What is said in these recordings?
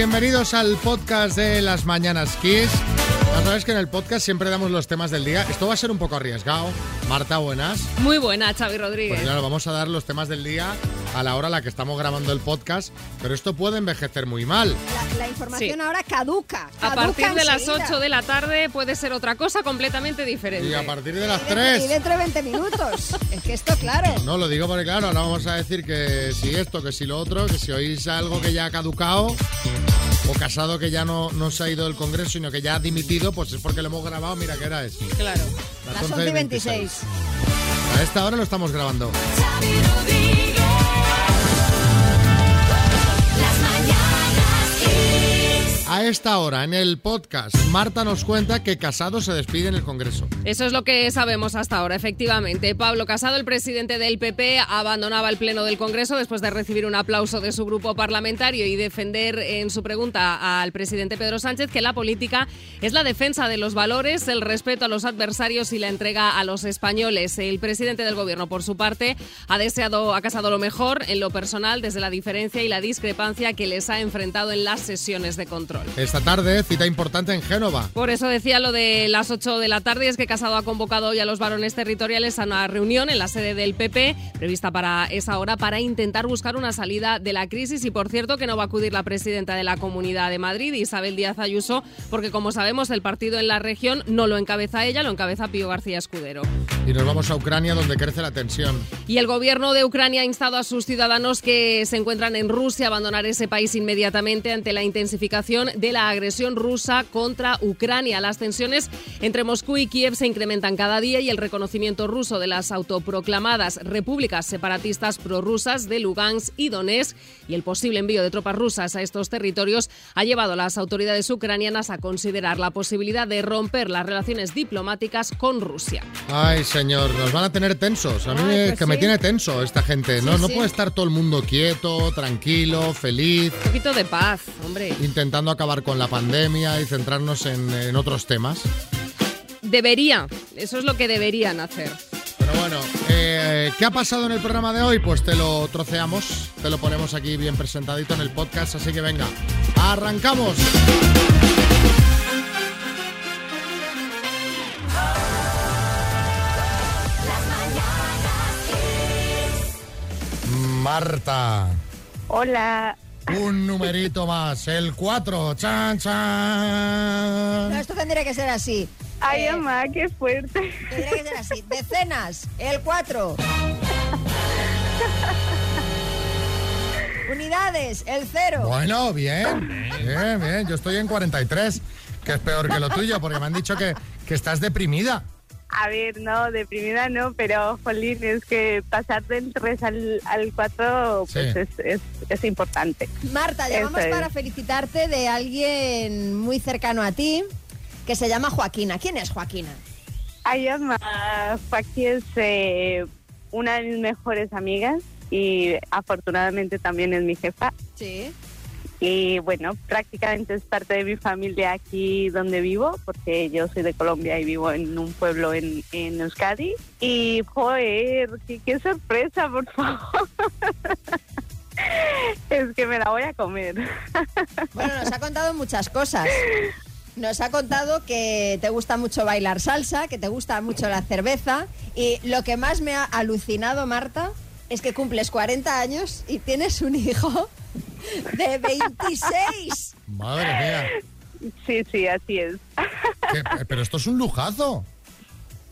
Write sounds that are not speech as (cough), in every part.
bienvenidos al podcast de las Mañanas Kiss. Ya sabes que en el podcast siempre damos los temas del día. Esto va a ser un poco arriesgado. Marta, buenas. Muy buena, Xavi Rodríguez. Pues claro, vamos a dar los temas del día a la hora a la que estamos grabando el podcast, pero esto puede envejecer muy mal. La, la información Sí. ahora caduca. a partir de las enseguida. 8 de la tarde puede ser otra cosa completamente diferente. Y a partir de las Y dentro- Y 3. dentro de 20 minutos. es que esto, claro. No, lo digo porque claro, ahora vamos a decir que si esto, que si lo otro, que si oís algo que ya ha caducado o casado que ya no, no se ha ido del Congreso, sino que ya ha dimitido, pues es porque lo hemos grabado, mira qué era eso. Claro. Las 11 y 26. A esta hora lo estamos grabando. A esta hora, en el podcast, Marta nos cuenta que Casado se despide en el Congreso. Eso es lo que sabemos hasta ahora, efectivamente. Pablo Casado, el presidente del PP, abandonaba el Pleno del Congreso después de recibir un aplauso de su grupo parlamentario y defender en su pregunta al presidente Pedro Sánchez que la política es la defensa de los valores, el respeto a los adversarios y la entrega a los españoles. El presidente del Gobierno, por su parte, ha deseado a Casado lo mejor en lo personal desde la diferencia y la discrepancia que les ha enfrentado en las sesiones de control. Esta tarde, cita importante en Génova. Por eso decía lo de las 8 de la tarde, es que Casado ha convocado hoy a los varones territoriales a una reunión en la sede del PP, prevista para esa hora, para intentar buscar una salida de la crisis. Y por cierto, que no va a acudir la presidenta de la Comunidad de Madrid, Isabel Díaz Ayuso, porque como sabemos, el partido en la región no lo encabeza ella, lo encabeza Pío García Escudero. Y nos vamos a Ucrania, donde crece la tensión. Y el gobierno de Ucrania ha instado a sus ciudadanos que se encuentran en Rusia a abandonar ese país inmediatamente ante la intensificación de la agresión rusa contra Ucrania. Las tensiones entre Moscú y Kiev se incrementan cada día y el reconocimiento ruso de las autoproclamadas repúblicas separatistas prorrusas de Lugansk y Donetsk y el posible envío de tropas rusas a estos territorios ha llevado a las autoridades ucranianas a considerar la posibilidad de romper las relaciones diplomáticas con Rusia. Ay, señor, nos van a tener tensos. A mí Ay, me- pues que me sí. tiene tenso esta gente. No, Sí, no sí. puede estar todo el mundo quieto, tranquilo, feliz, Un poquito de paz, hombre. intentando acabar con la pandemia y centrarnos en, en otros temas. Debería, eso es lo que deberían hacer. Pero bueno, eh, ¿qué ha pasado en el programa de hoy? Pues te lo troceamos, te lo ponemos aquí bien presentadito en el podcast, así que venga, arrancamos. Marta, Hola. Un numerito más, el 4, chan, No, chan. esto tendría que ser así. Ay, Eh, mamá, qué fuerte. Tendría que ser así. Decenas, el 4. Unidades, el 0. Bueno, bien, bien, bien, yo estoy en 43, que es peor que lo tuyo, porque me han dicho que, que estás deprimida. A ver, no, deprimida no, pero, jolín, es que pasar del 3 al, al 4 pues Sí. es, es, es importante. Marta, llamamos Eso es. para felicitarte de alguien muy cercano a ti que se llama Joaquina. ¿Quién es Joaquina? Ay, mamá, Faki es eh, una de mis mejores amigas y afortunadamente también es mi jefa. Sí. Y bueno, prácticamente es parte de mi familia aquí donde vivo, porque yo soy de Colombia y vivo en un pueblo en, en Euskadi. Y, joder, qué, qué sorpresa, por favor. (laughs) es que me la voy a comer. (laughs) Bueno, nos ha contado muchas cosas. Nos ha contado que te gusta mucho bailar salsa, que te gusta mucho la cerveza y lo que más me ha alucinado, Marta, es que cumples 40 años y tienes un hijo de 26. Madre mía, Sí, sí, así es. que- pero esto es un lujazo.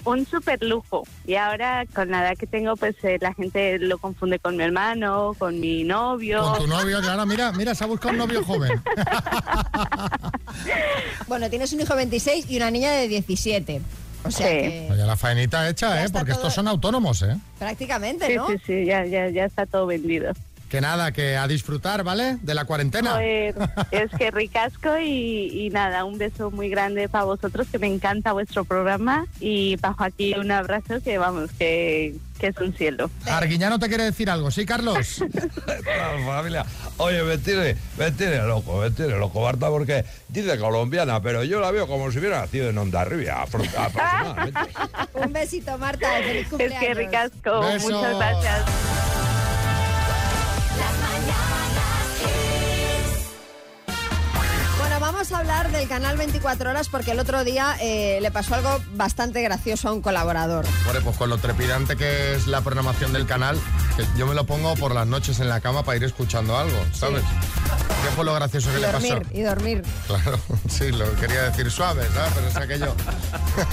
Un super lujo. Y ahora, con la edad que tengo, pues eh, la gente lo confunde con mi hermano, con mi novio. Con tu novio, claro, mira, mira, se ha buscado un novio joven. Bueno, tienes un hijo de 26 y una niña de 17. O sea Sí. que Oye, la faenita hecha, Ya ¿eh? Porque todo- estos son autónomos, ¿eh? prácticamente, Sí, ¿no? sí, sí, ya, ya, ya está todo vendido. Que nada, que a disfrutar, ¿vale? De la cuarentena. Joder, (laughs) es que ricasco y, y nada, un beso muy grande para vosotros, que me encanta vuestro programa y bajo aquí un abrazo que vamos, que, que es un cielo. Arguiñano te quiere decir algo, ¿sí, Carlos? (laughs) La familia. Oye, me tiene, me tiene loco, me tiene loco, Marta, porque dice colombiana, pero yo la veo como si hubiera nacido en Ondarribia, (laughs) aproximadamente. Un besito, Marta, Es que ricasco, Beso. muchas gracias. Vamos a hablar del canal 24 horas porque el otro día eh, le pasó algo bastante gracioso a un colaborador. Bueno, pues con lo trepidante que es la programación del canal, yo me lo pongo por las noches en la cama para ir escuchando algo, ¿sabes? ¿Qué fue lo gracioso que Y le pasó? y dormir. Claro, (laughs) sí, lo quería decir suave, ¿sabes? Pero es aquello. (laughs) ¿Qué,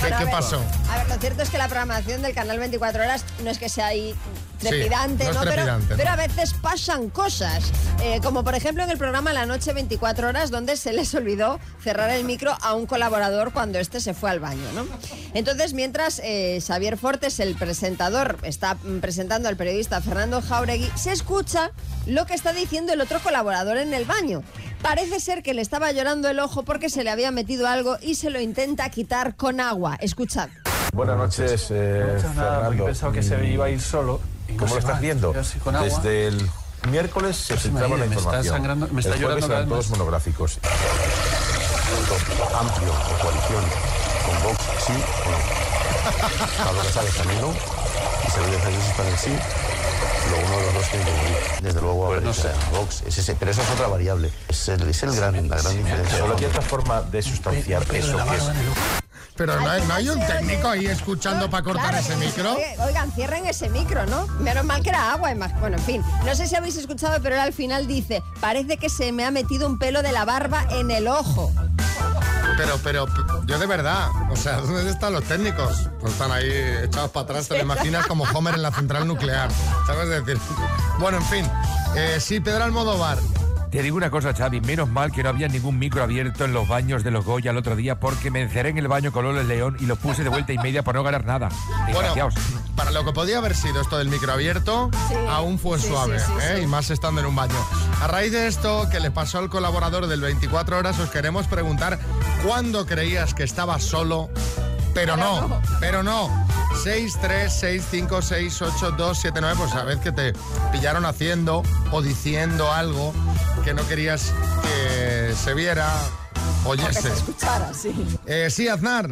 Bueno, a qué ver, pasó? A ver, lo cierto es que la programación del canal 24 horas no es que sea ahí trepidante, no es ¿no? Pero- trepidante, pero, ¿no? a veces pasan cosas. Eh, como por ejemplo en el programa La Noche 24 horas, donde se les olvidó cerrar el micro a un colaborador cuando este se fue al baño, ¿no? Entonces, mientras eh, Xavier Fortes, el presentador, está presentando al periodista Fernando Jauregui, se escucha lo que está diciendo el otro colaborador en el baño. Parece ser que le estaba llorando el ojo porque se le había metido algo y se lo intenta quitar con agua. Escuchad. Buenas noches, eh, No nada, porque Fernando. pensaba que se iba a ir solo. ¿Cómo lo estás viendo? Desde el miércoles se filtraba la imagínate, me está información. sangrando- me está el llorando jueves eran todos más. monográficos. Amplio de coalición con Vox, sí o no. (laughs) Pablo Casal está en el no y Sergio en el sí. Lo uno de los dos tiene que morir. Desde luego, Pues no sea, Vox, es ese, pero esa es otra variable. Es el, es el gran, la gran diferencia. Solo hay otra forma de sustanciar eso que es Pero no hay, no hay un técnico ahí escuchando para cortar Claro, ese micro. oye, Oigan, cierren ese micro, ¿no? Menos mal que era agua. imag- Bueno, en fin. No sé si habéis escuchado, pero él al final dice, parece que se me ha metido un pelo de la barba en el ojo. Pero, pero, yo de verdad, o sea, ¿dónde están los técnicos? Pues están ahí echados para atrás, te lo imaginas como Homer en la central nuclear. ¿Sabes decir? Bueno, en fin. Eh, sí, Pedro Almodóvar. Te digo una cosa, Xavi, menos mal que no había ningún micro abierto en los baños de los Goya el otro día porque me encerré en el baño con Lola el León y lo puse de vuelta y media para no ganar nada. Bueno, para lo que podía haber sido esto del micro abierto, Sí, aún fue sí, suave, sí, sí, ¿eh? sí. y más estando en un baño. A raíz de esto que le pasó al colaborador del 24 horas, os queremos preguntar cuándo creías que estaba solo, pero no, pero no. 636568279, pues sabes que te pillaron haciendo o diciendo algo que no querías que se viera, Que se oyese. escuchara, sí. Eh, sí, Aznar.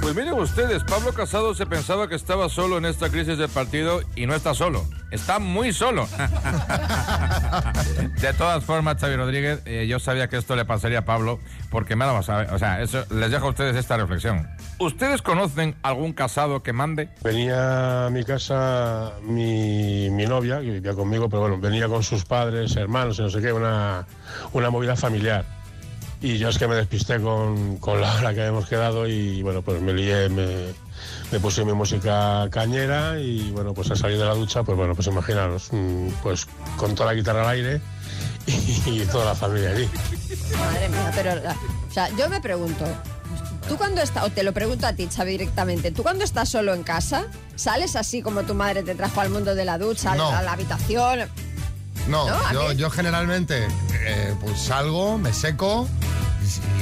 Pues miren ustedes, Pablo Casado se pensaba que estaba solo en esta crisis del partido y no está solo. Está muy solo. (laughs) De todas formas, Xavi Rodríguez, eh, yo sabía que esto le pasaría a Pablo porque me daba saber. O sea, eso, les dejo a ustedes esta reflexión. ¿Ustedes conocen algún casado que mande? Venía a mi casa mi, mi novia, que vivía conmigo, pero bueno, venía con sus padres, hermanos y no sé qué, una, una movida familiar. Y yo es que me despisté con, con la hora que habíamos quedado y bueno, pues me lié, me, me puse mi música cañera y bueno, pues al salir de la ducha, pues bueno, pues imaginaros, mm, pues con toda la guitarra al aire (laughs) y, toda la familia allí. Madre mía, pero... la- o sea, yo me pregunto... Tú cuando estás, o te lo pregunto a ti, Xavi, directamente, ¿tú cuando estás solo en casa, sales así como tu madre te trajo al mundo de la ducha, No. a la habitación? No, ¿No? ¿A yo, yo generalmente eh, pues salgo, me seco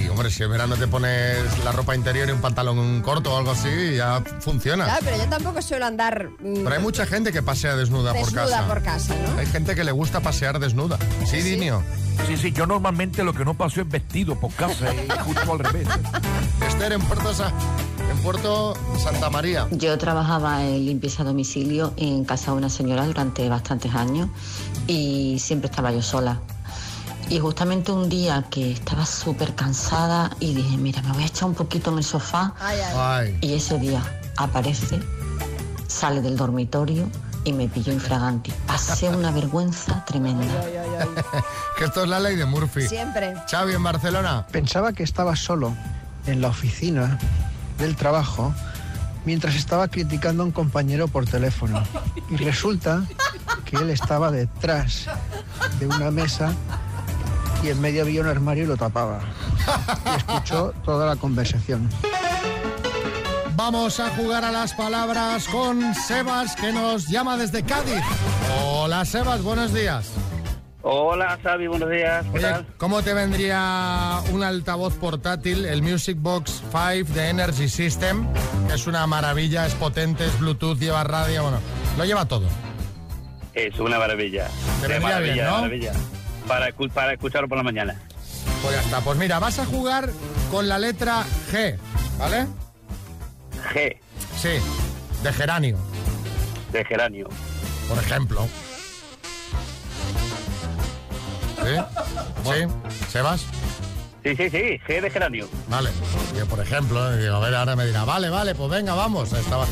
y, hombre, si en verano te pones la ropa interior y un pantalón corto o algo así, ya funciona. Claro, pero yo tampoco suelo andar mm, Pero hay mucha gente que pasea desnuda, por desnuda casa. por casa, ¿no? Hay gente que le gusta pasear desnuda. Sí, Dinio. Sí, sí, yo normalmente lo que no paso es vestido por casa, y justo al revés. Esther en Puerto, Sa- en Puerto Santa María. Yo trabajaba en limpieza a domicilio en casa de una señora durante bastantes años y siempre estaba yo sola. Y justamente un día que estaba súper cansada y dije, mira, me voy a echar un poquito en el sofá Ay, ay. Ay, y ese día aparece, sale del dormitorio y me pilló infraganti. Pasé una vergüenza tremenda. ay, ay, ay. (laughs) que esto es la ley de Murphy. Siempre. Xavi en Barcelona. Pensaba que estaba solo en la oficina del trabajo mientras estaba criticando a un compañero por teléfono. (laughs) Y resulta que él estaba detrás de una mesa y en medio había un armario y lo tapaba. Y escuchó toda la conversación. Vamos a jugar a las palabras con Sebas, que nos llama desde Cádiz. Hola, Sebas, buenos días. Hola, Xavi, buenos días. ¿Qué Oye, tal? ¿cómo te vendría un altavoz portátil, el Music Box 5 de Energy System? Que es una maravilla, es potente, es Bluetooth, lleva radio, bueno, lo lleva todo. Es una maravilla. Te De vendría maravilla, bien, de ¿no? maravilla. Para, para escucharlo por la mañana. Pues ya está. Pues mira, vas a jugar con la letra G, ¿vale? G, Sí, de geranio, de geranio. por ejemplo. ¿Sí? ¿Sí? ¿Sebas? Sí, sí, sí, G de geranio. Vale, yo por ejemplo, digo, a ver, ahora me dirá, vale, vale, pues venga, vamos. Estaba...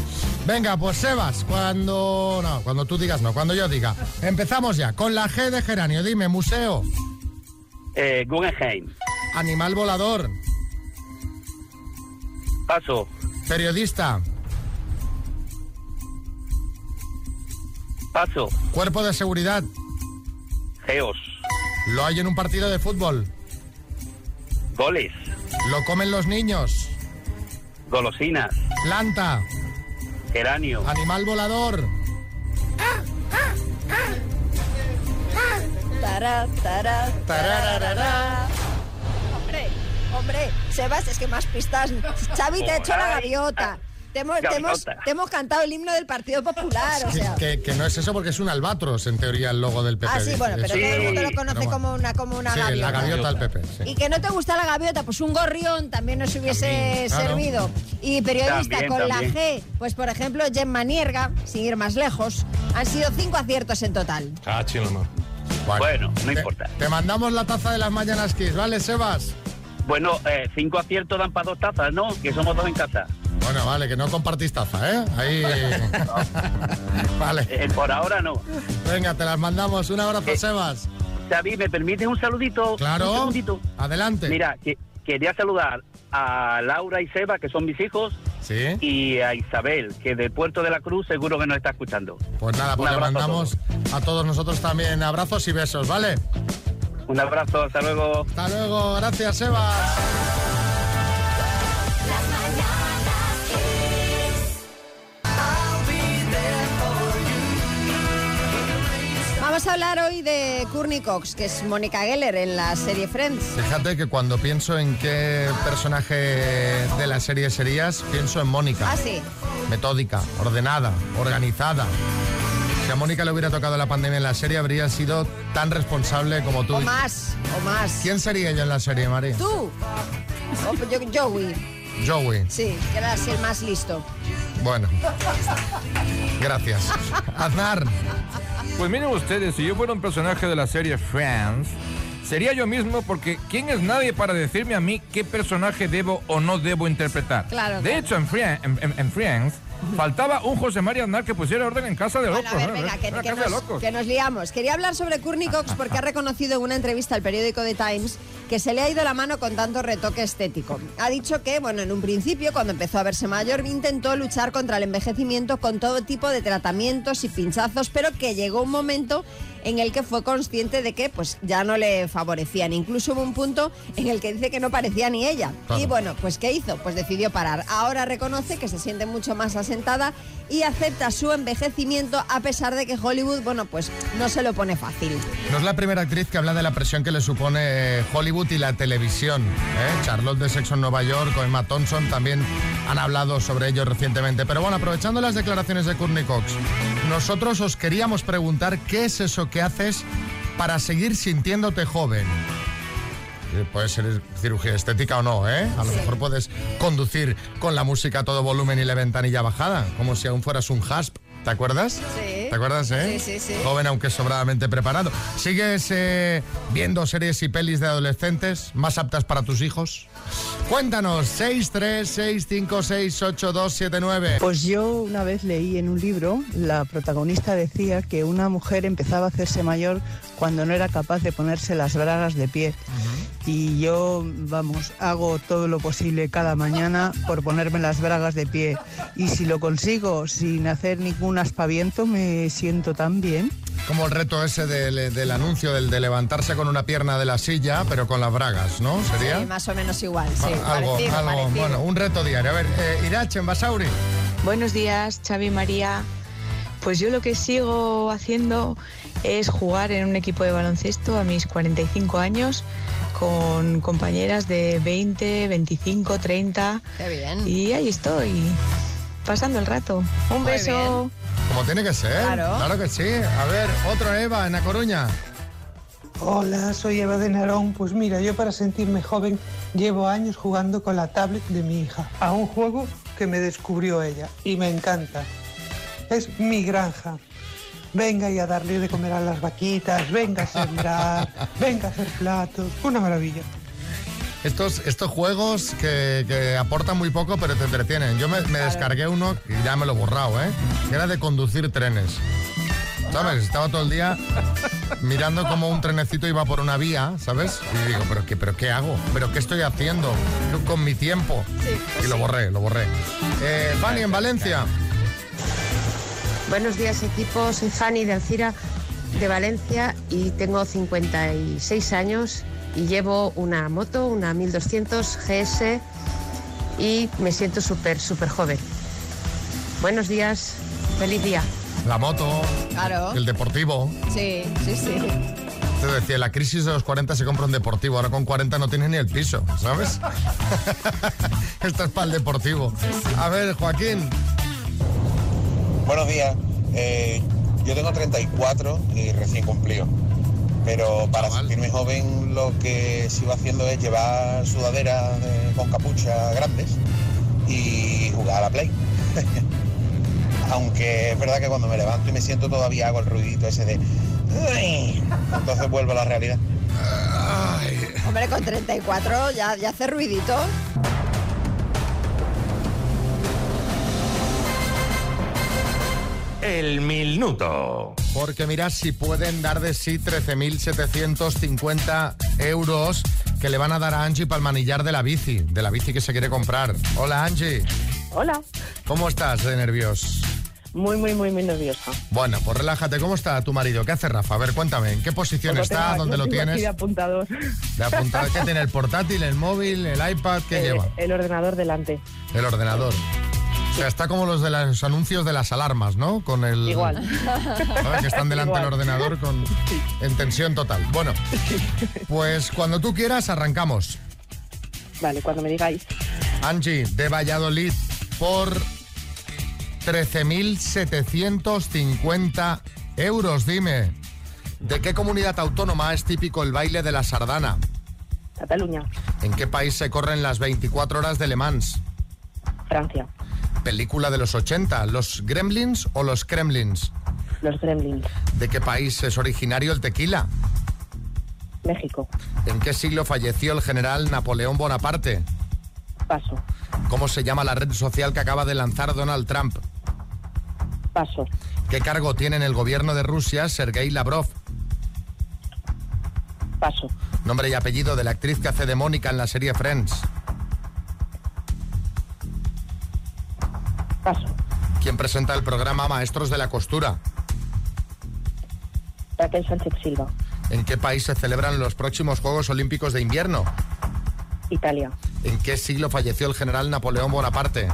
Venga, pues Sebas, cuando... No, cuando tú digas no, cuando yo diga. Empezamos ya, con la G de geranio, dime, museo, Eh, Guggenheim. animal volador, Paso. periodista, Paso. cuerpo de seguridad, Geos. lo hay en un partido de fútbol, Goles. lo comen los niños, Golosinas. planta, Geranio. animal volador, Tará, tará, tarararara. Hombre, hombre, Sebas, es que más pistas. Xavi, te ha hecho la gaviota. Te hemos, te, hemos, Gaviota. te hemos cantado el himno del Partido Popular, o que, sea. que- que no es eso porque es un albatros, en teoría, el logo del PP. Ah, sí, bueno, pero Eso- todo el mundo lo conoce como una, como una Sí, la gaviota. gaviota del PP, sí. Y que no te gusta la gaviota, pues un gorrión también nos hubiese También, claro. servido. Y periodista También, con también. la G, pues por ejemplo, Gemma Nierga, sin ir más lejos, han sido cinco aciertos en total. Ah, chino, Bueno, no te, importa. Te mandamos la taza de las mañanas Kiss, ¿vale, Sebas? Bueno, eh, cinco aciertos dan para dos tazas, ¿no? Que somos dos en casa. Bueno, vale, que no compartís taza, ¿eh? Ahí. (laughs) vale. Eh, por ahora no. Venga, te las mandamos. Un Eh, abrazo, Sebas. Xavi, ¿me permites un saludito? Claro. Un segundito. Adelante. Mira, que, quería saludar a Laura y Seba, que son mis hijos, Sí. y a Isabel, que de Puerto de la Cruz seguro que nos está escuchando. Pues nada, pues le a mandamos a todos nosotros también abrazos y besos, ¿vale? Un abrazo, hasta luego. Hasta luego, gracias, Sebas. Vamos a hablar hoy de Courtney Cox, que es Mónica Geller en la serie Friends. Fíjate que cuando pienso en qué personaje de la serie serías, pienso en Mónica. Ah, sí. Metódica, ordenada, organizada. Si a Mónica le hubiera tocado la pandemia en la serie, habría sido tan responsable como tú. O más, o más. ¿Quién sería ella en la serie, María? Tú. O yo, Joey. Joey. Sí, que era así el más listo. Bueno. Gracias. (laughs) Aznar. Pues miren ustedes, si yo fuera un personaje de la serie Friends, sería yo mismo porque ¿quién es nadie para decirme a mí qué personaje debo o no debo interpretar? Claro, De claro. hecho, en, Frie- en- en- en Friends faltaba un José María Aznar que pusiera orden en casa de Bueno, locos. a ver, ¿no? venga, que, nos, que nos liamos. Quería hablar sobre Courtney Cox porque ha reconocido en una entrevista al periódico The Times que se le ha ido la mano con tanto retoque estético. Ha dicho que, bueno, en un principio, cuando empezó a verse mayor, intentó luchar contra el envejecimiento con todo tipo de tratamientos y pinchazos, pero que llegó un momento en el que fue consciente de que pues ya no le favorecían. Incluso hubo un punto en el que dice que no parecía ni ella. Claro. Y bueno, pues ¿qué hizo? Pues decidió parar. Ahora reconoce que se siente mucho más asentada y acepta su envejecimiento a pesar de que Hollywood, bueno, pues no se lo pone fácil. No es la primera actriz que habla de la presión que le supone eh, Hollywood y la televisión. ¿eh? Charlotte de Sexo en Nueva York o Emma Thompson también han hablado sobre ello recientemente. Pero bueno, aprovechando las declaraciones de Courtney Cox, nosotros os queríamos preguntar qué es eso que haces para seguir sintiéndote joven. Eh, Puede ser cirugía estética o no, ¿eh? A lo mejor puedes conducir con la música a todo volumen y la ventanilla bajada, como si aún fueras un hasp. ¿Te acuerdas? Sí. ¿Te acuerdas, eh? Sí, sí, sí. Joven aunque sobradamente preparado. ¿Sigues eh, viendo series y pelis de adolescentes más aptas para tus hijos? Cuéntanos, 636568279. Pues yo una vez leí en un libro, la protagonista decía que una mujer empezaba a hacerse mayor cuando no era capaz de ponerse las bragas de pie. Y yo, vamos, hago todo lo posible cada mañana por ponerme las bragas de pie. Y si lo consigo sin hacer ningún aspaviento, me siento tan bien. Como el reto ese del, del anuncio del de levantarse con una pierna de la silla, pero con las bragas, ¿no? ¿Sería? Sí, más o menos igual, sí. Ah, algo, parecido, algo, parecido. bueno, un reto diario. A ver, eh, Irache, en Basauri. Buenos días, Xavi y María. Pues yo lo que sigo haciendo es jugar en un equipo de baloncesto a mis 45 años con compañeras de 20, 25, 30. Qué bien. Y ahí estoy, pasando el rato. Un Muy beso. Como tiene que ser. Claro. que sí. A ver, otro Eva en La Coruña. Hola, soy Eva de Narón. Pues mira, yo para sentirme joven llevo años jugando con la tablet de mi hija a un juego que me descubrió ella y me encanta. Es mi granja. Venga y a darle de comer a las vaquitas, venga a sembrar, (laughs) venga a hacer platos. Una maravilla. Estos, estos juegos que, que aportan muy poco pero te entretienen. Yo me, me descargué uno y ya me lo he borrado, ¿eh? Que era de conducir trenes. ¿Sabes? Estaba todo el día mirando cómo un trenecito iba por una vía, ¿sabes? Y digo, ¿pero qué, pero qué hago? ¿Pero qué estoy haciendo con mi tiempo? y lo borré, lo borré. Eh, Fanny, en Valencia. Buenos días equipo, soy Fanny de Alcira de Valencia y tengo 56 años y llevo una moto, una 1200 GS y me siento súper, súper joven. Buenos días, feliz día. La moto, Claro. el deportivo. Sí, sí, sí. Te decía, la crisis de los 40 se compra un deportivo, ahora con 40 no tienes ni el piso, ¿sabes? (laughs) Esto es para el deportivo. A ver, Joaquín. Buenos días. Eh, yo tengo 34 y recién cumplido. Pero para sentirme joven lo que sigo haciendo es llevar sudaderas de- con capucha grandes y jugar a la Play. (laughs) Aunque es verdad que cuando me levanto y me siento todavía hago el ruidito ese de... Entonces vuelvo a la realidad. Hombre, con 34 ya, ya hace ruidito. El minuto. Porque mirad si pueden dar de sí 13.750 euros que le van a dar a Angie para el manillar de la bici, de la bici que se quiere comprar. Hola Angie, Hola. ¿cómo estás de nervios? Muy, muy, muy, muy nerviosa. Bueno, pues relájate. ¿Cómo está tu marido? ¿Qué hace Rafa? A ver, cuéntame. ¿En qué posición Pues está? ¿Dónde lo aquí tienes? de apuntador. De apuntado. ¿Qué tiene? ¿El portátil, el móvil, el iPad? ¿Qué Eh, lleva? El ordenador delante. El ordenador. Sea, está como los de los anuncios de las alarmas, ¿no? Con el... Igual. ¿Sabes? Que están delante del ordenador con, en tensión total. Bueno, pues cuando tú quieras arrancamos. Vale, cuando me digáis. Angie, de Valladolid, por 13.750 euros, dime. ¿De qué comunidad autónoma es típico el baile de la sardana? Cataluña. ¿En qué país se corren las 24 horas de Le Mans? Francia. Película de los 80, ¿los Gremlins o los Kremlins? Los Gremlins. ¿De qué país es originario el tequila? México. ¿En qué siglo falleció el general Napoleón Bonaparte? Paso. ¿Cómo se llama la red social que acaba de lanzar Donald Trump? Paso. ¿Qué cargo tiene en el gobierno de Rusia Sergei Lavrov? Paso. Nombre y apellido de la actriz que hace de Mónica en la serie Friends. Paso. ¿Quién presenta el programa Maestros de la Costura? Raquel Sánchez Silva. ¿En qué país se celebran los próximos Juegos Olímpicos de Invierno? Italia. ¿En qué siglo falleció el general Napoleón Bonaparte?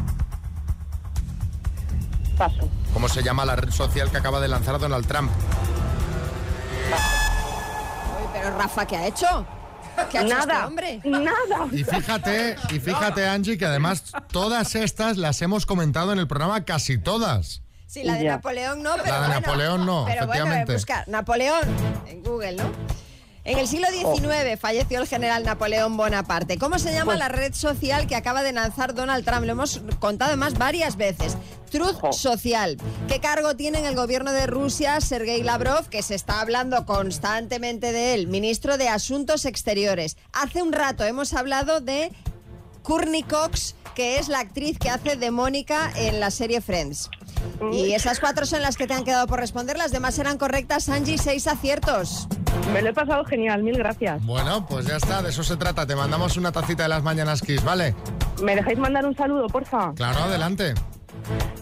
Paso. ¿Cómo se llama la red social que acaba de lanzar Donald Trump? Uy, pero Rafa, ¿qué ha hecho? ¿Qué ha hecho Nada. este hombre? Nada. Y fíjate, y fíjate, Angie, que además todas estas las hemos comentado en el programa, casi todas. Sí, la de Ya. Napoleón no, pero La de bueno. Napoleón no, pero efectivamente. Bueno, buscar Napoleón en Google, ¿no? En el siglo. XIX falleció el general Napoleón Bonaparte. ¿Cómo se llama Pues- la red social que acaba de lanzar Donald Trump? Lo hemos contado además varias veces. Truth Social. ¿Qué cargo tiene en el gobierno de Rusia Sergei Lavrov, que se está hablando constantemente de él, ministro de Asuntos Exteriores? Hace un rato hemos hablado de Courtney Cox, que es la actriz que hace de Mónica en la serie Friends. Y esas cuatro son las que te han quedado por responder, las demás eran correctas, Angie, seis aciertos. Me lo he pasado genial, mil gracias. Bueno, pues ya está, de eso se trata. Te mandamos una tacita de las mañanas Kiss, ¿vale? ¿Me dejáis mandar un saludo, porfa? Claro, adelante.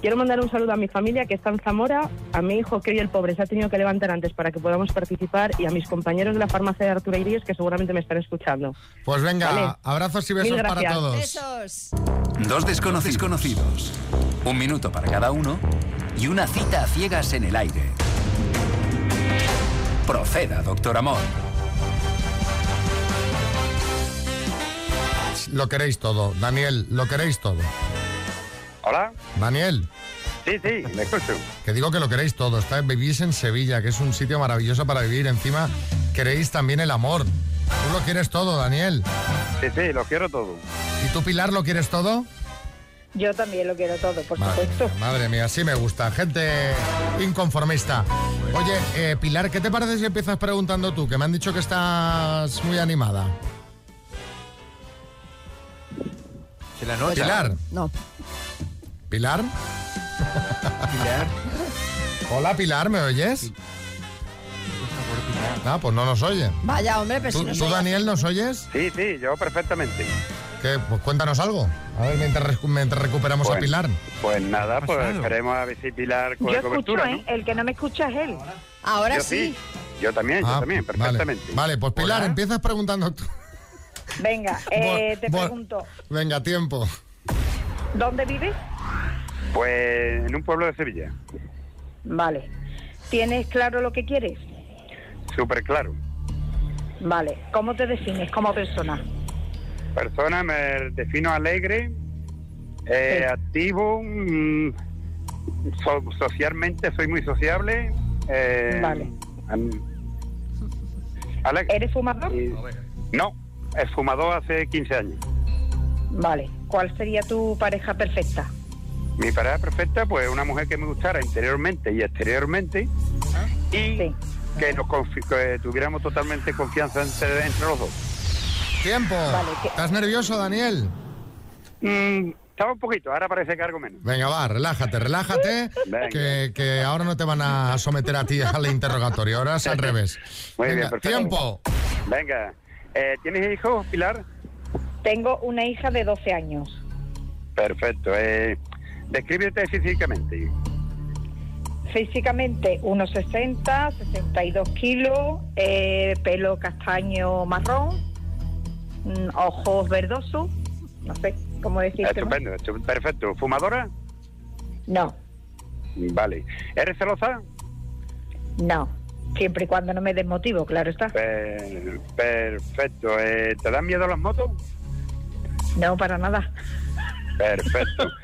Quiero mandar un saludo a mi familia que está en Zamora, a mi hijo que hoy el pobre se ha tenido que levantar antes para que podamos participar y a mis compañeros de la farmacia de Arturo Iríes que seguramente me están escuchando. Pues venga, Vale. abrazos y besos para todos. Besos. Dos desconocidos conocidos. Un minuto para cada uno y una cita a ciegas en el aire. Proceda, doctor Amor. Lo queréis todo. Daniel, lo queréis todo. Hola. Daniel. Sí, sí, me escucho. Que digo que lo queréis todo. Está, vivís en Sevilla, que es un sitio maravilloso para vivir. Encima, queréis también el amor. Tú lo quieres todo, Daniel. Sí, sí, lo quiero todo. ¿Y tú, Pilar, lo quieres todo? Yo también lo quiero todo, por Madre, madre mía, sí me gusta. Gente inconformista. Oye, eh, Pilar, ¿qué te parece si empiezas preguntando tú? Que me han dicho que estás muy animada. Que la nota. Pilar. No. ¿Pilar? Pilar. Hola, Pilar, ¿me oyes? Ah, pues no nos oye. Vaya, hombre, pero ¿Tú, si no tú, soy- Daniel, nos oyes? Sí, sí, yo perfectamente. ¿Qué? Pues cuéntanos algo. A ver, mientras, recu- mientras recuperamos a Pilar. Pues nada, ¿Qué ha pues esperemos a ver si Pilar Yo coge escucho, ¿eh? El que no me escucha es él. Ahora Yo sí. Yo también, yo Ah, también, perfectamente. Vale, pues Pilar, Hola. empiezas preguntando tú. Venga, (laughs) eh, te pregunto, Venga, tiempo. ¿Dónde vives? Pues en un pueblo de Sevilla, Vale. ¿Tienes claro lo que quieres? súper claro. Vale. ¿Cómo te defines como persona? Persona, me defino alegre, eh, activo, mm, so- socialmente soy muy sociable. eh, Vale. ¿Eres fumador? Y- no, es fumador hace 15 años. Vale. ¿Cuál sería tu pareja perfecta? Mi pareja perfecta, pues una mujer que me gustara interiormente y exteriormente y que nos confi- que tuviéramos totalmente confianza entre, entre los dos. Tiempo. ¿Estás nervioso, Daniel? Mm, estaba un poquito, ahora parece que algo menos. Venga, va, relájate, relájate, que, que ahora no te van a someter a ti al interrogatorio, ahora es al (laughs) revés. Muy Venga, bien, perfecto. tiempo. Venga, eh, ¿tienes hijos, Pilar? Tengo una hija de 12 años. Perfecto. Eh, descríbete físicamente. Físicamente 1,60, 62 kilos, eh, pelo castaño marrón, mm, ojos verdosos, no sé cómo decirte. Estupendo, estu- perfecto. ¿Fumadora? No, Vale. ¿Eres celosa? no, siempre y cuando no me desmotivo, claro está. Per- perfecto. Eh, ¿Te dan miedo las motos? No, para nada. Perfecto. (laughs)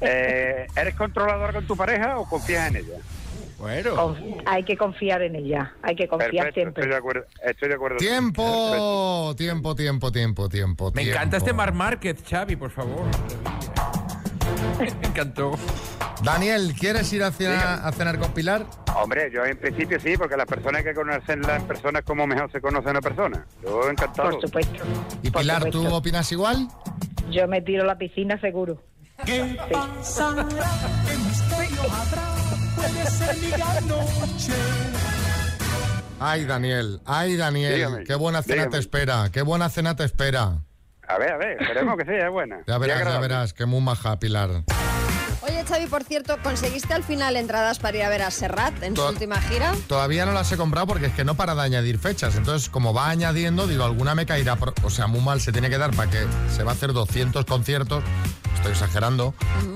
Eh, ¿Eres controladora con tu pareja o confías en ella? Bueno. Conf- hay que confiar en ella, hay que confiar Perfecto, siempre. estoy de acuerdo. Estoy de acuerdo. Tiempo, tiempo, tiempo, tiempo, tiempo. Me encanta este Mar Márquez, Xavi, por favor. (laughs) Me encantó. Daniel, ¿quieres ir a cenar, a cenar con Pilar? Hombre, yo en principio sí, porque las personas hay que conocerlas en personas como mejor se conoce una persona. Yo encantado. Por supuesto. ¿Y Pilar, tú opinas igual? Yo me tiro a la piscina seguro. ¿Qué pasará? ¿Qué misterio habrá? Puede ser mi gran noche. Ay, Daniel, ay, Daniel, Dígame, qué buena cena dígame. te espera, qué buena cena te espera. A ver, a ver, esperemos que sea buena. Ya verás, ya verás, qué muy maja, Pilar. Oye, Xavi, por cierto, ¿conseguiste al final entradas para ir a ver a Serrat en su última gira? Todavía no las he comprado porque es que no para de añadir fechas. Entonces, como va añadiendo, digo, alguna me caerá. por- O sea, muy mal se tiene que dar para que se va a hacer 200 conciertos. Estoy exagerando,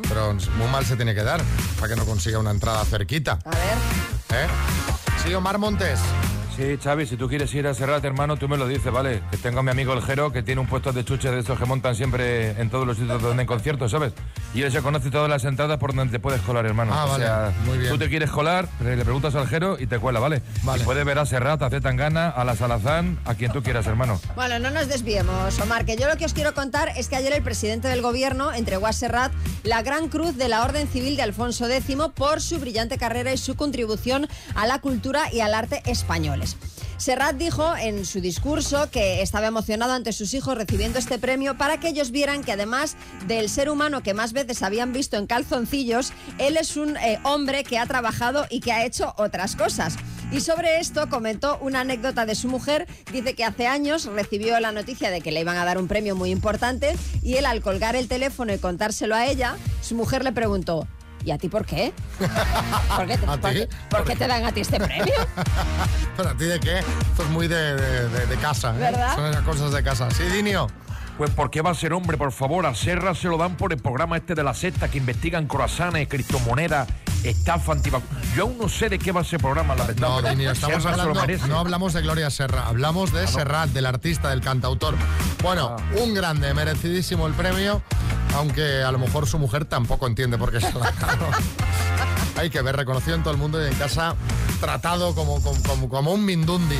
pero muy mal se tiene que dar para que no consiga una entrada cerquita. A ver. ¿Eh? Sí, Omar Montes. Sí, Xavi, si tú quieres ir a Serrat, hermano, tú me lo dices, ¿vale? Que tengo a mi amigo el Jero, que tiene un puesto de chuches de esos que montan siempre en todos los sitios donde hay conciertos, ¿sabes? Y él se conoce todas las entradas por donde te puedes colar, hermano. Ah, o vale, sea, muy bien. tú te quieres colar, le preguntas al Jero y te cuela, ¿vale? Vale. Y puedes ver a Serrat, a Zetangana, a la Salazán, a quien tú quieras, hermano. Bueno, no nos desviemos, Omar, que yo lo que os quiero contar es que ayer el presidente del gobierno entregó a Serrat la Gran Cruz de la Orden Civil de Alfonso X por su brillante carrera y su contribución a la cultura y al arte españoles. Serrat dijo en su discurso que estaba emocionado ante sus hijos recibiendo este premio para que ellos vieran que además del ser humano que más veces habían visto en calzoncillos, él es un eh, hombre que ha trabajado y que ha hecho otras cosas. Y sobre esto comentó una anécdota de su mujer. Dice que hace años recibió la noticia de que le iban a dar un premio muy importante y él al colgar el teléfono y contárselo a ella, su mujer le preguntó, ¿y a ti por qué? (laughs) ¿Por qué te, ¿A por ti? por qué te dan a ti este premio? (laughs) ¿Pero a ti de qué? Esto es muy de, de- de- de casa. ¿eh? ¿Verdad? Son esas cosas de casa. Sí, Dinio. Pues ¿por qué va a ser hombre, por favor? A Serra se lo dan por el programa este de la secta que investigan croissants, criptomonedas, estafa antivac... Yo aún no sé de qué va ese programa, la verdad. No, Dinio, estamos hablando, no hablamos de Gloria Serra, hablamos de Serrat, del artista, del cantautor. Bueno, un grande, merecidísimo el premio, aunque a lo mejor su mujer tampoco entiende por qué se dado. (laughs) Hay que ver, reconocido en todo el mundo y en casa, tratado como, como, como- un mindundi.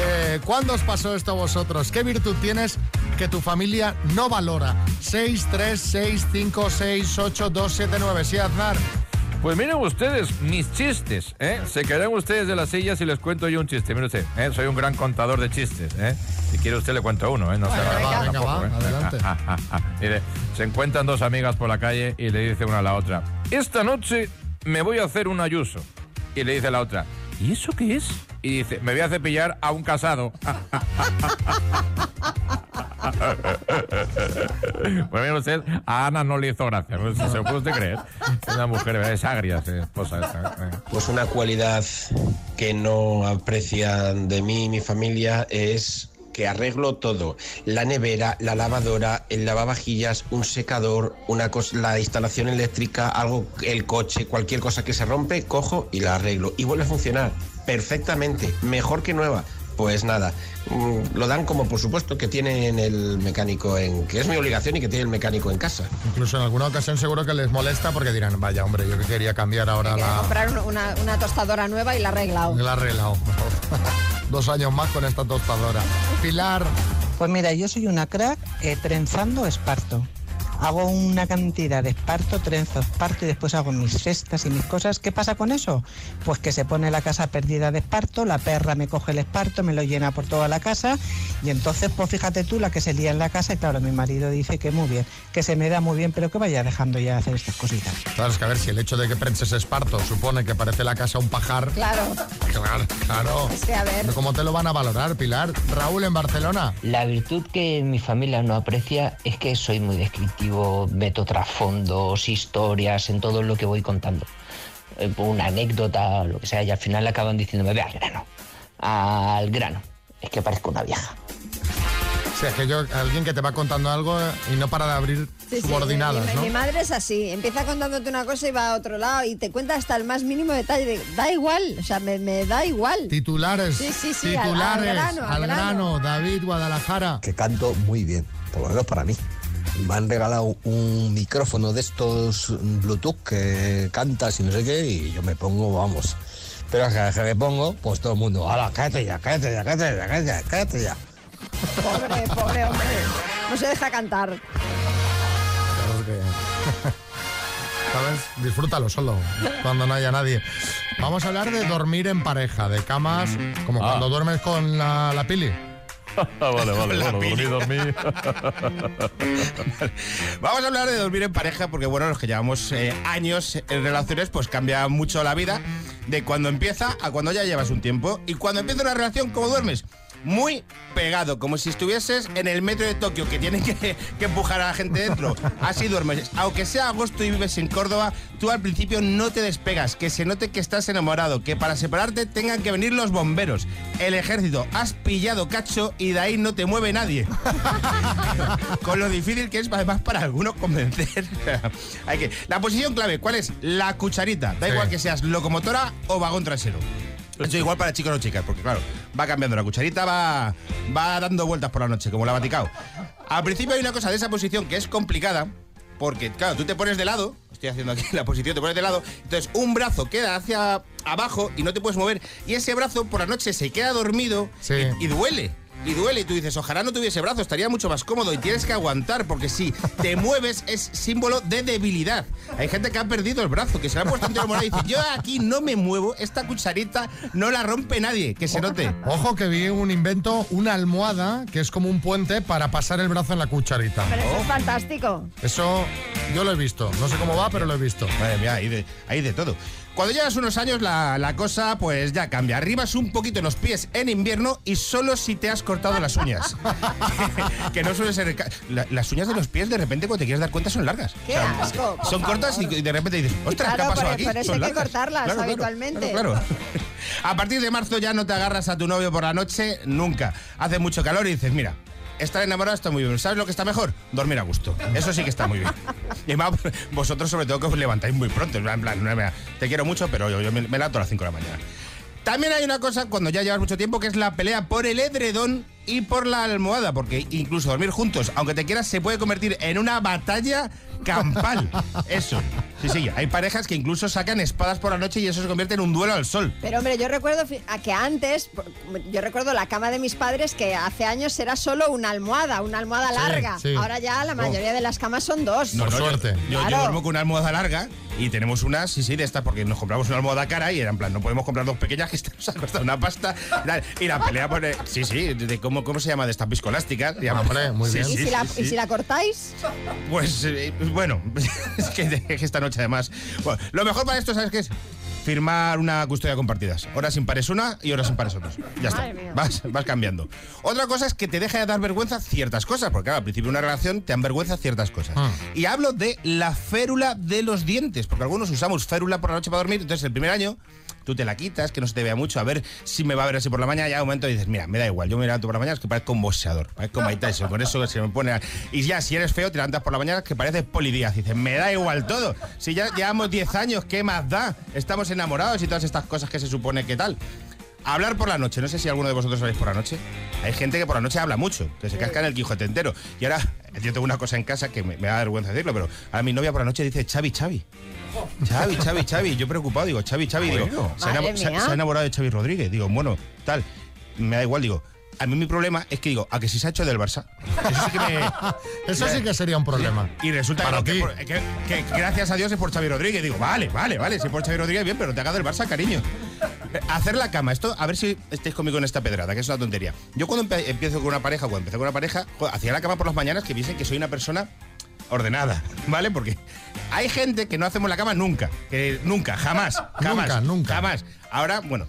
Eh, ¿Cuándo os pasó esto a vosotros? ¿Qué virtud tienes que tu familia no valora? 6, 3, 6, 5, 6, 8, 2, 7, 9. Sí, Aznar. Pues miren ustedes, mis chistes, ¿eh? Se caerán ustedes de las sillas y les cuento yo un chiste. Mire usted, ¿eh? soy un gran contador de chistes, ¿eh? Si quiere usted le cuento uno, ¿eh? No se va, nada venga, tampoco, va, ¿eh? adelante. (laughs) Mire, se encuentran dos amigas por la calle y le dice una a la otra, esta noche me voy a hacer un ayuso. Y le dice la otra, ¿y eso qué es? Y dice, me voy a cepillar a un casado. (laughs) (laughs) Pues mire usted, a Ana no le hizo gracia, no se puede usted creer. Es una mujer, es agria, es esposa esta. Pues una cualidad que no aprecian de mí y mi familia es que arreglo todo. La nevera, la lavadora, el lavavajillas, un secador, una cos- la instalación eléctrica, algo, el coche, cualquier cosa que se rompe, cojo y la arreglo. Y vuelve a funcionar perfectamente, mejor que nueva. Pues nada, mm, lo dan como por supuesto que tienen el mecánico en... que es mi obligación y que tiene el mecánico en casa. Incluso en alguna ocasión seguro que les molesta porque dirán, vaya hombre, yo que quería cambiar ahora la... comprar un- una, una tostadora nueva y la arreglado. La arreglado. (laughs) Dos años más con esta tostadora. Pilar. Pues mira, yo soy una crack eh, trenzando esparto. Hago una cantidad de esparto, trenzo esparto y después hago mis cestas y mis cosas. ¿Qué pasa con eso? Pues que se pone la casa perdida de esparto, la perra me coge el esparto, me lo llena por toda la casa y entonces, pues fíjate tú la que se lía en la casa y claro, mi marido dice que muy bien, que se me da muy bien, pero que vaya dejando ya de hacer estas cositas. Claro, es que a ver si el hecho de que prenses esparto supone que parece la casa un pajar. Claro. Claro, claro. Es que a ver. ¿Cómo te lo van a valorar, Pilar? Raúl en Barcelona. La virtud que mi familia no aprecia es que soy muy descriptivo, meto trasfondos, historias en todo lo que voy contando. Eh, Una anécdota, lo que sea, y al final acaban diciéndome, ve al grano, al grano. Es que parezco una vieja. O sea, que yo, alguien que te va contando algo eh, y no para de abrir Sí, sí, subordinadas, mi, ¿no? mi madre es así, empieza contándote una cosa y va a otro lado y te cuenta hasta el más mínimo detalle. de- da igual, o sea, me, me da igual. Titulares. Sí, sí, sí, al- al Titulares. grano, al grano. David, Guadalajara. que canto muy bien, por lo menos para mí. Me han regalado un micrófono de estos Bluetooth que cantas y no sé qué, y yo me pongo, vamos. Pero cada vez que me pongo, pues todo el mundo, ¡hala, cállate ya, cállate ya, cállate ya, cállate ya, cállate ya! Pobre, pobre hombre. No se deja cantar. Claro que- ¿Sabes? Disfrútalo solo, cuando no haya nadie. Vamos a hablar de dormir en pareja, de camas, como cuando duermes con la, la pili. Vale, vale, (laughs) La bueno, dormí. (laughs) Vamos a hablar de dormir en pareja porque, bueno, los que llevamos eh, años en relaciones, pues cambia mucho la vida de cuando empieza a cuando ya llevas un tiempo. Y cuando empieza una relación, ¿cómo duermes? Muy pegado, como si estuvieses en el metro de Tokio, que tienen que, que empujar a la gente dentro. (laughs) Así duermes. Aunque sea agosto y vives en Córdoba, tú al principio no te despegas, que se note que estás enamorado, que para separarte tengan que venir los bomberos, el ejército. Has pillado cacho y de ahí no te mueve nadie. (laughs) Con lo difícil que es además para algunos convencer. (laughs) Hay que. La posición clave, ¿cuál es? La cucharita. Da Sí. igual que seas locomotora o vagón trasero. Eso igual para chicos o chicas, porque claro, va cambiando la cucharita, va, va dando vueltas por la noche, como la Vaticao. Al principio hay una cosa de esa posición que es complicada, porque claro, tú te pones de lado, estoy haciendo aquí (laughs) la posición, te pones de lado, entonces un brazo queda hacia abajo y no te puedes mover, y ese brazo por la noche se queda dormido y, y duele. Y duele, y tú dices, ojalá no tuviese brazo, estaría mucho más cómodo y tienes que aguantar, porque si te (laughs) mueves es símbolo de debilidad. Hay gente que ha perdido el brazo, que se le ha puesto entero morado y dice, yo aquí no me muevo, esta cucharita no la rompe nadie, que se note. Ojo que vi un invento, una almohada, que es como un puente para pasar el brazo en la cucharita. Pero eso es fantástico. Eso yo lo he visto. No sé cómo va, pero lo he visto. Madre mía, hay de, hay de todo. Cuando llevas unos años la, la cosa pues ya cambia. Arribas un poquito los pies en invierno y solo si te has cortado las uñas. (laughs) que, no suele ser... la- las uñas de los pies de repente cuando te quieres dar cuenta son largas. Qué asco, Son cortas y, y de repente dices, ostras, ¿qué ha Claro, pasado aquí? Son hay que largas". cortarlas Claro, claro, habitualmente. Claro, claro. (laughs) A partir de marzo ya no te agarras a tu novio por la noche nunca. Hace mucho calor y dices, mira, estar enamorado está muy bien. ¿Sabes lo que está mejor? Dormir a gusto. Eso sí que está muy bien. (laughs) Y además, vosotros sobre todo que os levantáis muy pronto. En plan, no, te quiero mucho, pero yo, yo me, me levanto a las 5 de la mañana. También hay una cosa cuando ya llevas mucho tiempo que es la pelea por el edredón y por la almohada, porque incluso dormir juntos, aunque te quieras, se puede convertir en una batalla campal. (laughs) Eso. Sí, sí, hay parejas que incluso sacan espadas por la noche y eso se convierte en un duelo al sol. Pero hombre, yo recuerdo a que antes, por- yo recuerdo la cama de mis padres que hace años era solo una almohada, una almohada Sí, larga. sí. Ahora ya la mayoría de las camas son dos. No, no, yo- Yo, yo Claro. duermo con una almohada larga y tenemos unas, sí, sí, de estas, porque nos compramos una almohada cara y era en plan, no podemos comprar dos pequeñas que (laughs) nos ha costado una pasta. Y la- Y la pelea por. eh, Sí, sí, de cómo, ¿cómo se llama? De estas piscolásticas. Hombre, muy Sí, bien. sí, ¿Y, si sí, la, sí. y si la cortáis? Pues eh, bueno, (laughs) es que, es que esta noche además. Bueno, lo mejor para esto, ¿sabes qué es? Firmar una custodia compartidas. Horas impares una y horas impares otras. Ya está. Vas, vas cambiando. Otra cosa es que te deja de dar vergüenza ciertas cosas, porque claro, al principio de una relación te dan vergüenza ciertas cosas. Ah. Y hablo de la férula de los dientes, porque algunos usamos férula por la noche para dormir, entonces el primer año tú te la quitas, que no se te vea mucho, a ver si me va a ver así por la mañana, ya un momento dices, mira, me da igual, yo me levanto por la mañana es que parezco un boxeador, parezco Mike Tyson, con eso se me pone... a- Y ya, si eres feo, te levantas por la mañana que pareces Poli Díaz, dices, me da igual todo, si ya llevamos 10 años, ¿qué más da? Estamos enamorados y todas estas cosas que se supone que tal. Hablar por la noche, no sé si alguno de vosotros sabéis por la noche. Hay gente que por la noche habla mucho, que se casca en el Quijote entero. Y ahora, (laughs) yo tengo una cosa en casa que me, da vergüenza decirlo, pero ahora mi novia por la noche dice Xavi, Xavi. Xavi, Xavi, Xavi. Yo preocupado, digo, Xavi, Xavi. Digo, Bueno. se, ha se se enamorado de Xavi Rodríguez. Digo, bueno, tal. Me da igual, digo. A mí mi problema es que digo, a que si se ha hecho del Barça. Eso sí que me. (laughs) Eso sí que sería un problema. Y resulta Para que, que, que- que gracias a Dios es por Xavi Rodríguez. Digo, vale, vale, vale, si por Xavi Rodríguez bien, pero te haga del Barça, cariño. Hacer la cama, esto, a ver si estáis conmigo en esta pedrada, que es una tontería. Yo cuando empe- empiezo con una pareja, cuando empecé con una pareja, joder, hacía la cama por las mañanas que piensen que soy una persona ordenada, ¿vale? Porque hay gente que no hacemos la cama nunca, que nunca, jamás, (laughs) jamás, Nunca, nunca. jamás. Ahora, bueno,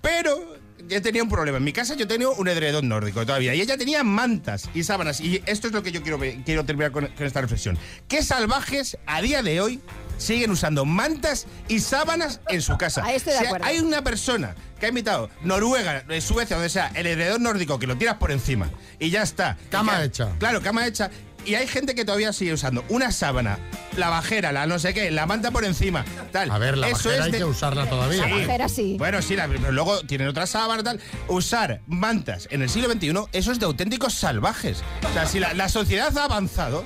pero yo tenía un problema. En mi casa yo tenía un edredón nórdico todavía y ella tenía mantas y sábanas. Y esto es lo que yo quiero, quiero terminar con, con esta reflexión. ¿Qué salvajes a día de hoy siguen usando mantas y sábanas en su casa? Ahí estoy de Si acuerdo. hay una persona que ha invitado Noruega, eh, Suecia, donde sea, el edredón nórdico, que lo tiras por encima y ya está. Cama hecha. Claro, cama hecha. Y hay gente que todavía sigue usando una sábana, la bajera, la no sé qué, la manta por encima, tal. A ver, la Eso bajera es hay de- que usarla todavía. La bajera sí. bueno, sí, la- pero luego tienen otra sábana tal. Usar mantas en el siglo XXI, eso es de auténticos salvajes. O sea, si la, la sociedad ha avanzado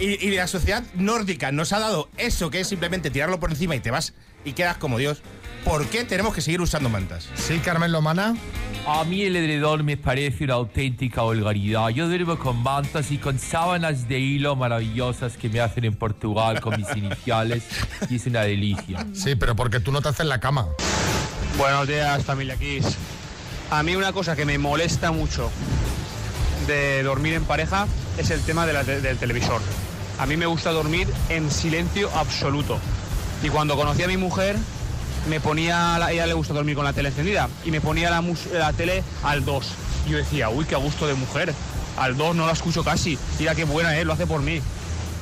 y, y la sociedad nórdica nos ha dado eso que es simplemente tirarlo por encima y te vas y quedas como Dios, ¿por qué tenemos que seguir usando mantas? Sí, Carmen Lomana. A mí el edredón me parece una auténtica vulgaridad. Yo duermo con mantas y con sábanas de hilo maravillosas que me hacen en Portugal con mis (laughs) iniciales y es una delicia. Sí, pero porque tú no te haces la cama. Buenos días, familia Kiss. A mí una cosa que me molesta mucho de dormir en pareja es el tema de la te- del televisor. A mí me gusta dormir en silencio absoluto. Y cuando conocí a mi mujer, me ponía, la- ella le gusta dormir con la tele encendida, y me ponía la, tele al 2. Y yo decía, uy, qué gusto de mujer. Al 2 no la escucho casi. Mira qué buena es, lo hace por mí.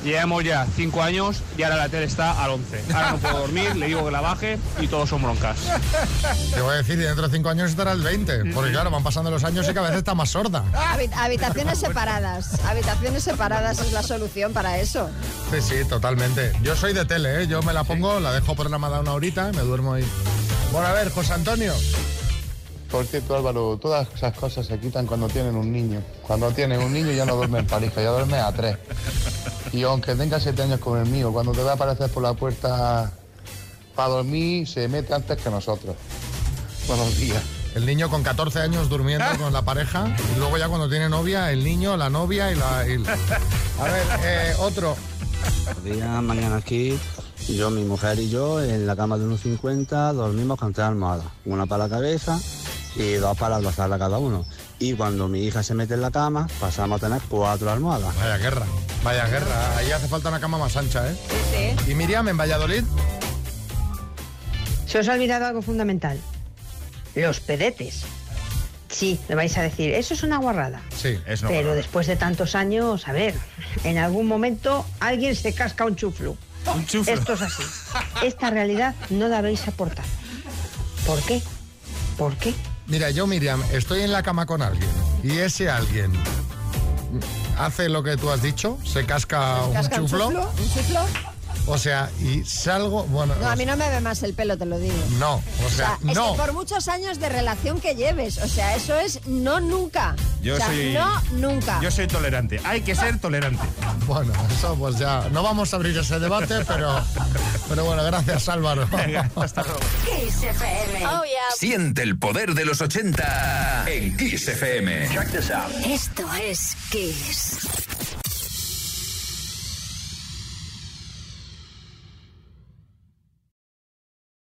Llevamos ya 5 años y ahora la tele está al 11. Ahora no puedo dormir, le digo que la baje y todos son broncas. Te voy a decir, y dentro de cinco años estará el 20. Porque claro, van pasando los años y cada vez está más sorda. Habi- habitaciones separadas. Habitaciones separadas es la solución para eso. Sí, sí, totalmente. Yo soy de tele, ¿eh? Yo me la pongo, la dejo programada una horita y me duermo ahí. Bueno, a ver, José Antonio. Por cierto, Álvaro, todas esas cosas se quitan cuando tienen un niño. Cuando tienen un niño ya no duerme en pareja, ya duerme a tres. Y aunque tenga siete años con el mío, cuando te va a aparecer por la puerta para dormir, se mete antes que nosotros. Buenos días. El niño con 14 años durmiendo con la pareja y luego ya cuando tiene novia, el niño, la novia y la... y la- A ver, eh, otro. Buenos días, mañana aquí. Yo, mi mujer y yo, en la cama de unos 50, dormimos con tres almohadas. Una para la cabeza y dos para abrazarla cada uno. Y cuando mi hija se mete en la cama, pasamos a tener cuatro almohadas. Vaya guerra, vaya guerra. Ahí hace falta una cama más ancha, ¿eh? Sí, ¿Y Miriam en Valladolid? Se os ha olvidado algo fundamental. Los pedetes. Sí, me vais a decir, eso es una guarrada. Sí, es una Pero guarrada. después de tantos años, a ver, en algún momento alguien se casca un chuflu. Un chuflo. Esto es así. Esta realidad no la habéis aportado. ¿Por qué? ¿Por qué? Mira, yo, Miriam, estoy en la cama con alguien y ese alguien hace lo que tú has dicho, se casca, ¿Casca un chuflo. ¿Un chuflo? O sea, y salgo, bueno, No, a mí no me ve más el pelo, te lo digo. no, o O sea, es no. que por muchos años de relación que lleves, o sea, eso es no nunca. Yo o sea, soy- no nunca. Yo soy tolerante. Hay que ser tolerante. Bueno, eso pues ya, no vamos a abrir ese debate, pero, pero bueno, gracias Álvaro. hasta luego. Kiss FM. Oh, yeah. Siente el poder de los 80 en Kiss FM. Esto es Kiss.